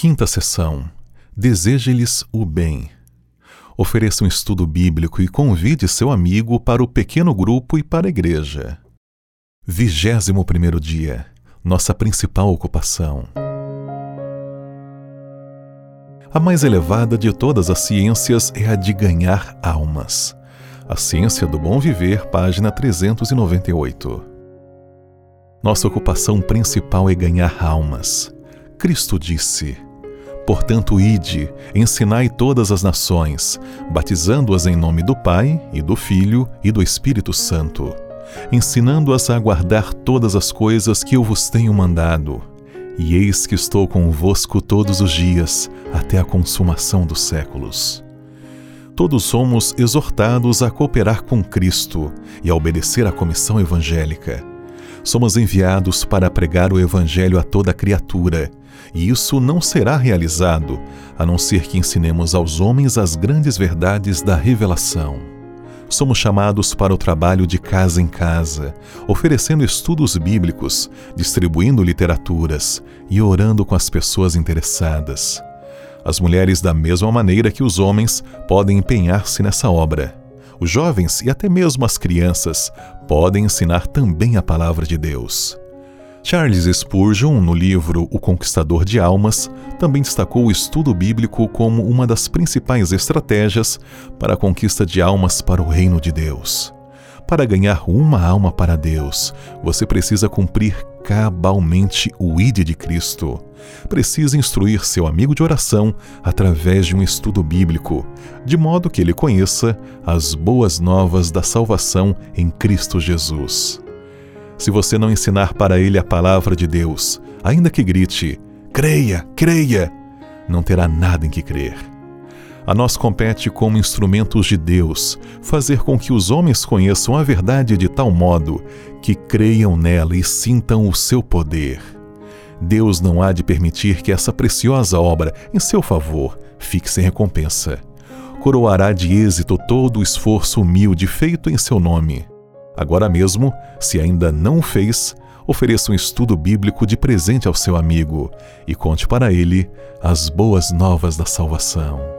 Quinta sessão. Deseje-lhes o bem. Ofereça um estudo bíblico e convide seu amigo para o pequeno grupo e para a igreja. Vigésimo primeiro dia. Nossa principal ocupação. A mais elevada de todas as ciências é a de ganhar almas. A Ciência do Bom Viver, página 398. Nossa ocupação principal é ganhar almas. Cristo disse: Portanto, ide, ensinai todas as nações, batizando-as em nome do Pai, e do Filho, e do Espírito Santo, ensinando-as a guardar todas as coisas que eu vos tenho mandado. E eis que estou convosco todos os dias, até a consumação dos séculos. Todos somos exortados a cooperar com Cristo e a obedecer à comissão evangélica. Somos enviados para pregar o Evangelho a toda criatura e isso não será realizado a não ser que ensinemos aos homens as grandes verdades da revelação. Somos chamados para o trabalho de casa em casa, oferecendo estudos bíblicos, distribuindo literaturas e orando com as pessoas interessadas. As mulheres, da mesma maneira que os homens, podem empenhar-se nessa obra. Os jovens e até mesmo as crianças podem ensinar também a palavra de Deus. Charles Spurgeon, no livro O Conquistador de Almas, também destacou o estudo bíblico como uma das principais estratégias para a conquista de almas para o reino de Deus. Para ganhar uma alma para Deus, você precisa cumprir cabalmente o ID de Cristo. Precisa instruir seu amigo de oração através de um estudo bíblico, de modo que ele conheça as boas novas da salvação em Cristo Jesus. Se você não ensinar para ele a palavra de Deus, ainda que grite, creia, creia, não terá nada em que crer. A nós compete, como instrumentos de Deus, fazer com que os homens conheçam a verdade de tal modo que creiam nela e sintam o seu poder. Deus não há de permitir que essa preciosa obra, em seu favor, fique sem recompensa. Coroará de êxito todo o esforço humilde feito em seu nome. Agora mesmo, se ainda não fez, ofereça um estudo bíblico de presente ao seu amigo e conte para ele as boas novas da salvação.